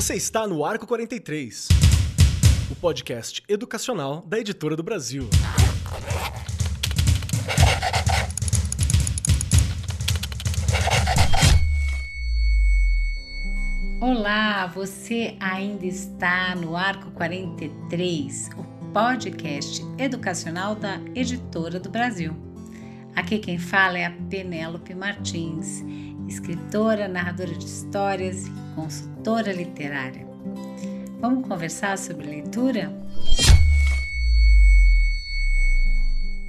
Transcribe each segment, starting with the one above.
Você está no Arco 43, o podcast educacional da Editora do Brasil. Olá, você ainda está no Arco 43, o podcast educacional da Editora do Brasil. Aqui quem fala é a Penélope Martins, escritora, narradora de histórias consultora literária. Vamos conversar sobre leitura?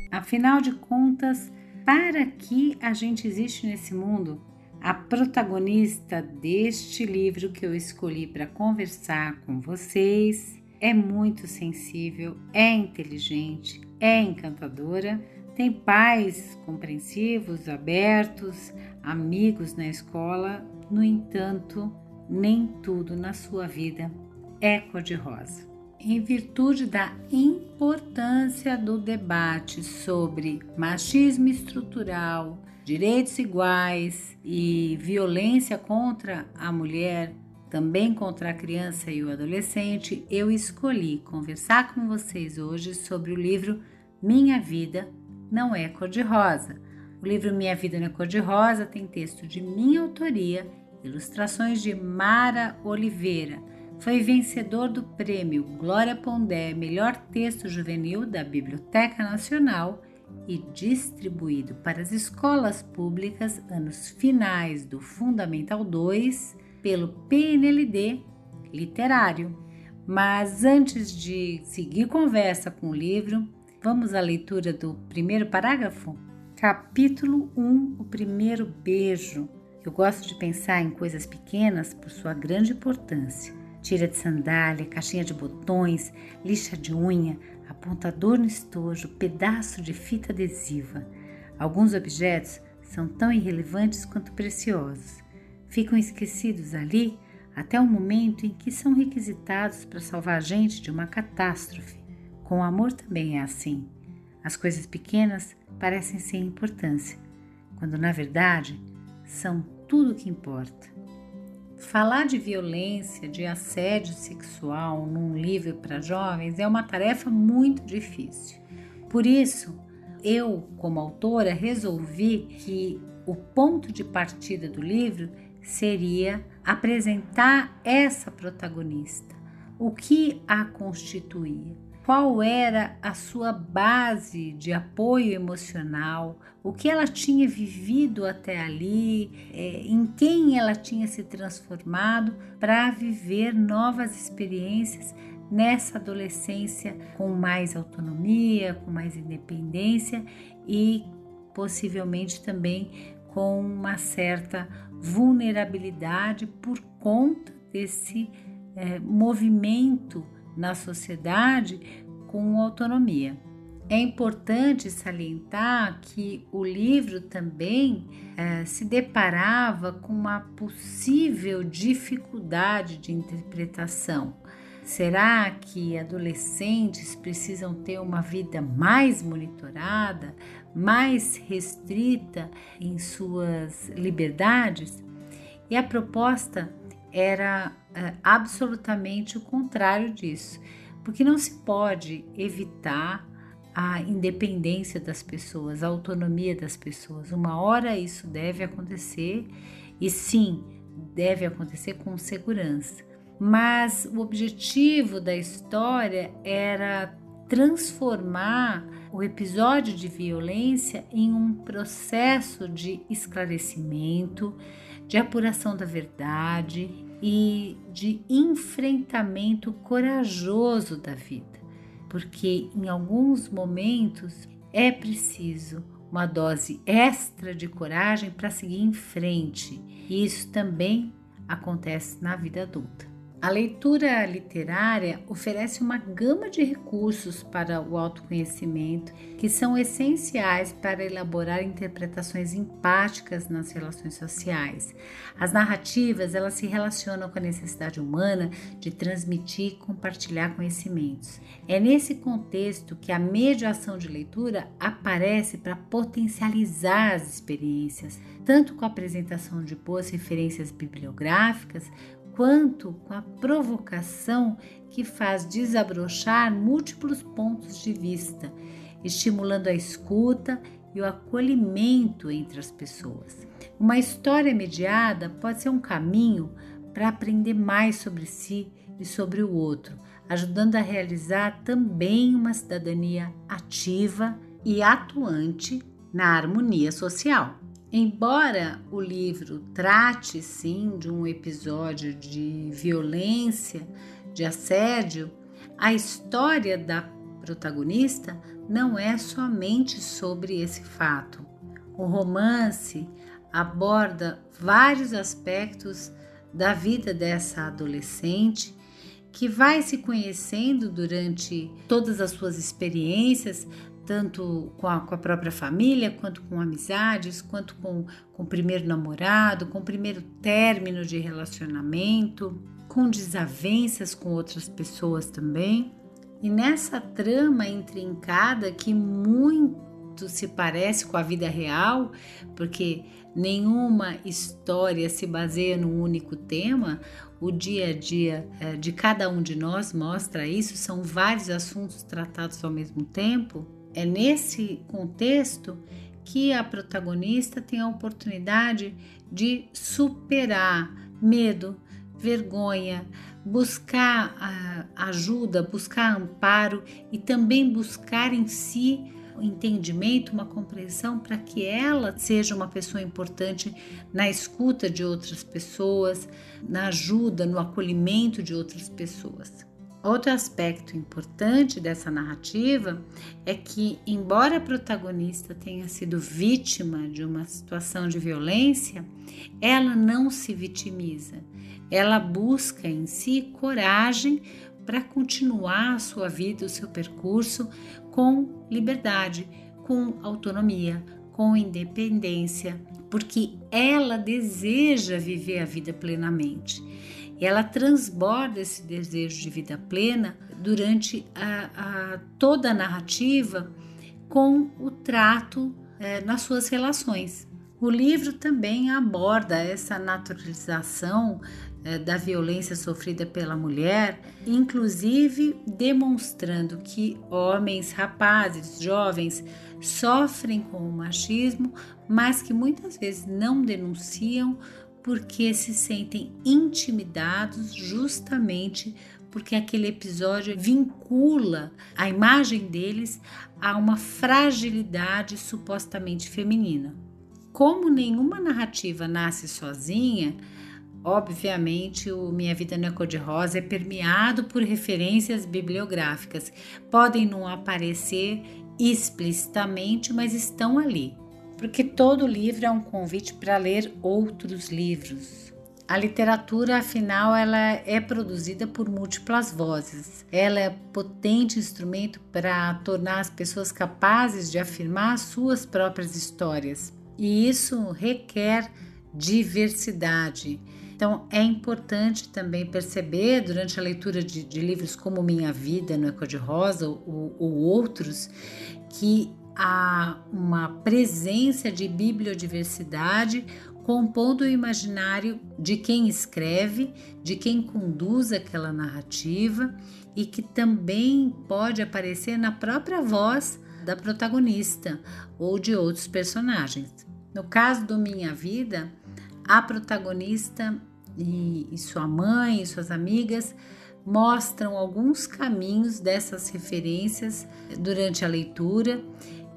Afinal de contas, para que a gente existe nesse mundo? A protagonista deste livro que eu escolhi para conversar com vocês é muito sensível, é inteligente, é encantadora, tem pais compreensivos, abertos, amigos na escola, no entanto, nem tudo na sua vida é cor-de-rosa. Em virtude da importância do debate sobre machismo estrutural, direitos iguais e violência contra a mulher, também contra a criança e o adolescente, eu escolhi conversar com vocês hoje sobre o livro Minha Vida Não é Cor-de-Rosa o livro Minha Vida na Cor de Rosa tem texto de minha autoria, ilustrações de Mara Oliveira. Foi vencedor do prêmio Glória Pondé Melhor Texto Juvenil da Biblioteca Nacional e distribuído para as escolas públicas anos finais do Fundamental 2 pelo PNLD Literário. Mas antes de seguir conversa com o livro, vamos à leitura do primeiro parágrafo? Capítulo 1 O primeiro beijo. Eu gosto de pensar em coisas pequenas por sua grande importância. Tira de sandália, caixinha de botões, lixa de unha, apontador no estojo, pedaço de fita adesiva. Alguns objetos são tão irrelevantes quanto preciosos. Ficam esquecidos ali até o momento em que são requisitados para salvar a gente de uma catástrofe. Com o amor também é assim. As coisas pequenas parecem sem importância, quando na verdade são tudo o que importa. Falar de violência, de assédio sexual num livro para jovens é uma tarefa muito difícil. Por isso, eu, como autora, resolvi que o ponto de partida do livro seria apresentar essa protagonista, o que a constituía qual era a sua base de apoio emocional, o que ela tinha vivido até ali, é, em quem ela tinha se transformado para viver novas experiências nessa adolescência com mais autonomia, com mais independência e possivelmente também com uma certa vulnerabilidade por conta desse é, movimento na sociedade com autonomia. É importante salientar que o livro também é, se deparava com uma possível dificuldade de interpretação. Será que adolescentes precisam ter uma vida mais monitorada, mais restrita em suas liberdades? E a proposta era é, absolutamente o contrário disso, porque não se pode evitar a independência das pessoas, a autonomia das pessoas. Uma hora isso deve acontecer e sim, deve acontecer com segurança. Mas o objetivo da história era transformar o episódio de violência em um processo de esclarecimento, de apuração da verdade e de enfrentamento corajoso da vida, porque em alguns momentos é preciso uma dose extra de coragem para seguir em frente, e isso também acontece na vida adulta. A leitura literária oferece uma gama de recursos para o autoconhecimento que são essenciais para elaborar interpretações empáticas nas relações sociais. As narrativas, elas se relacionam com a necessidade humana de transmitir e compartilhar conhecimentos. É nesse contexto que a mediação de leitura aparece para potencializar as experiências, tanto com a apresentação de boas referências bibliográficas quanto com a provocação que faz desabrochar múltiplos pontos de vista, estimulando a escuta e o acolhimento entre as pessoas. Uma história mediada pode ser um caminho para aprender mais sobre si e sobre o outro, ajudando a realizar também uma cidadania ativa e atuante na harmonia social. Embora o livro trate sim de um episódio de violência, de assédio, a história da protagonista não é somente sobre esse fato. O romance aborda vários aspectos da vida dessa adolescente que vai se conhecendo durante todas as suas experiências, tanto com a, com a, própria família, quanto com amizades, quanto com, com o primeiro namorado, com o primeiro término de relacionamento, com desavenças com outras pessoas também. E nessa trama intrincada que muito se parece com a vida real, porque nenhuma história se baseia num único tema, o dia a dia é, de cada um de nós mostra isso, são vários assuntos tratados ao mesmo tempo. É nesse contexto que a protagonista tem a oportunidade de superar medo, vergonha, buscar ajuda, buscar amparo e também buscar em si um entendimento, uma compreensão para que ela seja uma pessoa importante na escuta de outras pessoas, na ajuda, no acolhimento de outras pessoas. Outro aspecto importante dessa narrativa é que, embora a protagonista tenha sido vítima de uma situação de violência, ela não se vitimiza. Ela busca em si coragem para continuar a sua vida, o seu percurso com liberdade, com autonomia, com independência, porque ela deseja viver a vida plenamente. E ela transborda esse desejo de vida plena durante a, a toda a narrativa com o trato é, nas suas relações. O livro também aborda essa naturalização é, da violência sofrida pela mulher, inclusive demonstrando que homens, rapazes, jovens sofrem com o machismo, mas que muitas vezes não denunciam porque se sentem intimidados justamente porque aquele episódio vincula a imagem deles a uma fragilidade supostamente feminina. Como nenhuma narrativa nasce sozinha, obviamente o Minha Vida Não é Cor-de-Rosa é permeado por referências bibliográficas. Podem não aparecer explicitamente, mas estão ali porque todo livro é um convite para ler outros livros. A literatura, afinal, ela é produzida por múltiplas vozes. Ela é potente instrumento para tornar as pessoas capazes de afirmar suas próprias histórias. E isso requer diversidade. Então, é importante também perceber, durante a leitura de, de livros como Minha Vida no Eco de Rosa ou, ou outros, que há uma presença de bibliodiversidade compondo o imaginário de quem escreve, de quem conduz aquela narrativa e que também pode aparecer na própria voz da protagonista ou de outros personagens. No caso do Minha Vida, a protagonista e, e sua mãe e suas amigas mostram alguns caminhos dessas referências durante a leitura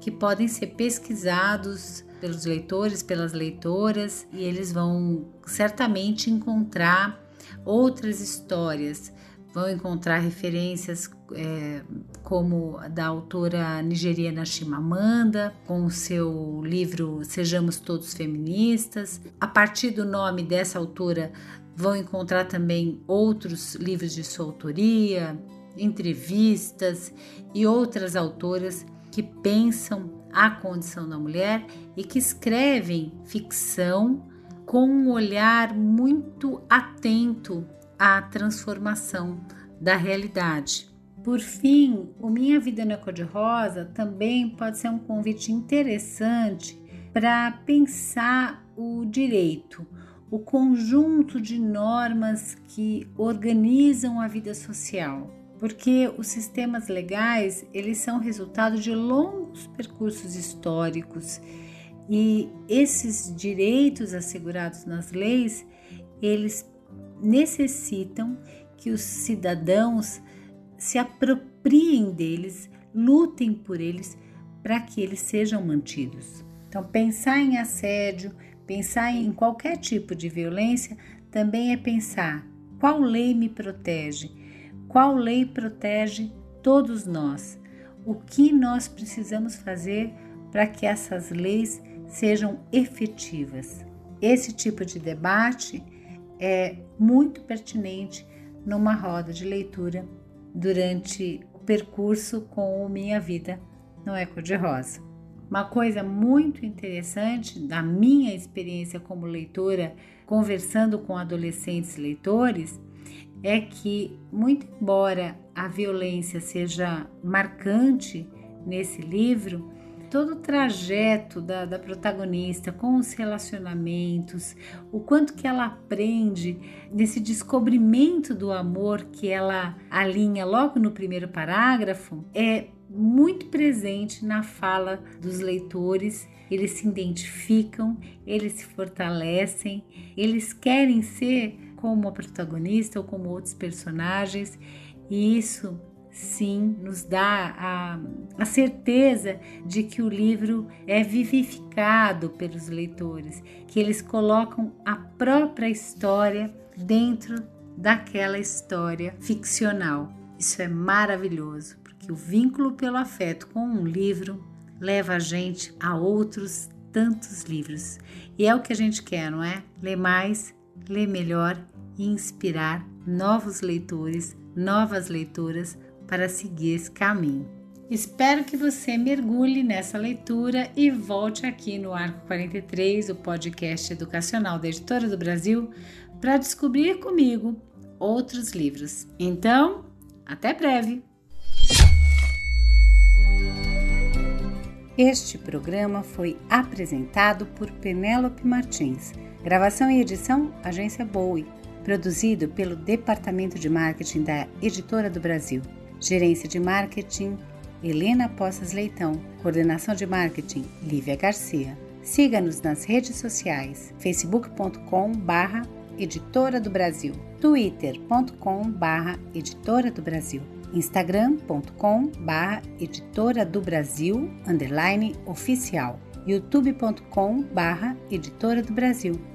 que podem ser pesquisados pelos leitores, pelas leitoras, e eles vão certamente encontrar outras histórias, vão encontrar referências é, como da autora nigeriana Chimamanda, com o seu livro Sejamos Todos Feministas. A partir do nome dessa autora, vão encontrar também outros livros de sua autoria, entrevistas e outras autoras que pensam a condição da mulher e que escrevem ficção com um olhar muito atento à transformação da realidade. Por fim, o Minha Vida na Cor-de-Rosa também pode ser um convite interessante para pensar o direito, o conjunto de normas que organizam a vida social, porque os sistemas legais eles são resultado de longos percursos históricos e esses direitos assegurados nas leis eles necessitam que os cidadãos se apropriem deles, lutem por eles para que eles sejam mantidos. Então, pensar em assédio, pensar em qualquer tipo de violência também é pensar qual lei me protege, qual lei protege todos nós, o que nós precisamos fazer para que essas leis sejam efetivas. Esse tipo de debate é muito pertinente numa roda de leitura durante o percurso com o Minha Vida Não é Cor-de-Rosa. Uma coisa muito interessante da minha experiência como leitora, conversando com adolescentes leitores, é que, muito embora a violência seja marcante nesse livro, todo o trajeto da, da, protagonista com os relacionamentos, o quanto que ela aprende nesse descobrimento do amor que ela alinha logo no primeiro parágrafo, é muito presente na fala dos leitores. Eles se identificam, eles se fortalecem, eles querem ser como a protagonista ou como outros personagens, e isso sim nos dá a, a certeza de que o livro é vivificado pelos leitores, que eles colocam a própria história dentro daquela história ficcional. Isso é maravilhoso, porque o vínculo pelo afeto com um livro leva a gente a outros tantos livros. E é o que a gente quer, não é? Ler mais, ler melhor e inspirar novos leitores, novas leitoras para seguir esse caminho. Espero que você mergulhe nessa leitura e volte aqui no Arco 43, o podcast educacional da Editora do Brasil, para descobrir comigo outros livros. Então, até breve! Este programa foi apresentado por Penélope Martins. Gravação e edição Agência Bowie. Produzido pelo Departamento de Marketing da Editora do Brasil. Gerência de Marketing, Helena Poças Leitão. Coordenação de Marketing, Lívia Garcia. Siga-nos nas redes sociais, facebook.com barra Editora do Brasil, twitter.com barra Editora do Brasil, instagram.com barra Editora do Brasil, underline oficial, youtube.com barra Editora do Brasil.